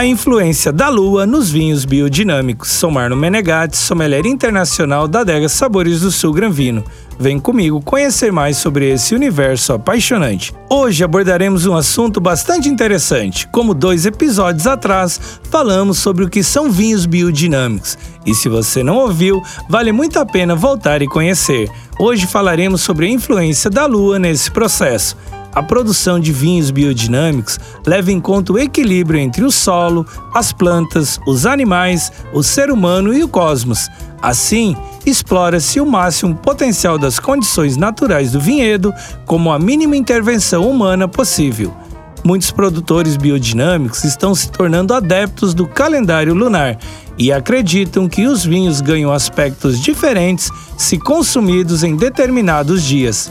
A influência da lua nos vinhos biodinâmicos. Sou Marno Menegatti, sommelier internacional da Adega Sabores do Sul Granvino. Vem comigo conhecer mais sobre esse universo apaixonante. Hoje abordaremos um assunto bastante interessante. Como dois episódios atrás, falamos sobre o que são vinhos biodinâmicos. E se você não ouviu, vale muito a pena voltar e conhecer. Hoje falaremos sobre a influência da lua nesse processo. A produção de vinhos biodinâmicos leva em conta o equilíbrio entre o solo, as plantas, os animais, o ser humano e o cosmos. Assim, explora-se o máximo potencial das condições naturais do vinhedo, como a mínima intervenção humana possível. Muitos produtores biodinâmicos estão se tornando adeptos do calendário lunar e acreditam que os vinhos ganham aspectos diferentes se consumidos em determinados dias.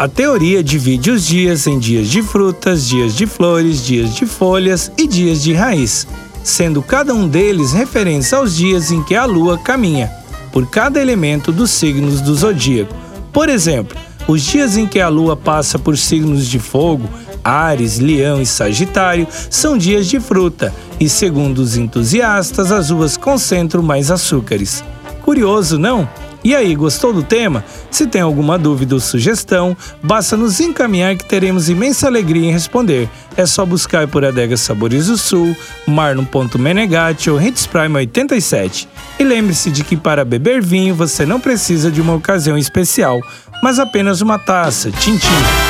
A teoria divide os dias em dias de frutas, dias de flores, dias de folhas e dias de raiz, sendo cada um deles referência aos dias em que a lua caminha, por cada elemento dos signos do zodíaco. Por exemplo, os dias em que a lua passa por signos de fogo, Ares, Leão e Sagitário, são dias de fruta, e segundo os entusiastas, as uvas concentram mais açúcares. Curioso, não? E aí, gostou do tema? Se tem alguma dúvida ou sugestão, basta nos encaminhar que teremos imensa alegria em responder. É só buscar por Adega Sabores do Sul, Marlon.menegatti ou Hits Prime 87. E lembre-se de que para beber vinho você não precisa de uma ocasião especial, mas apenas uma taça. Tchim, tchim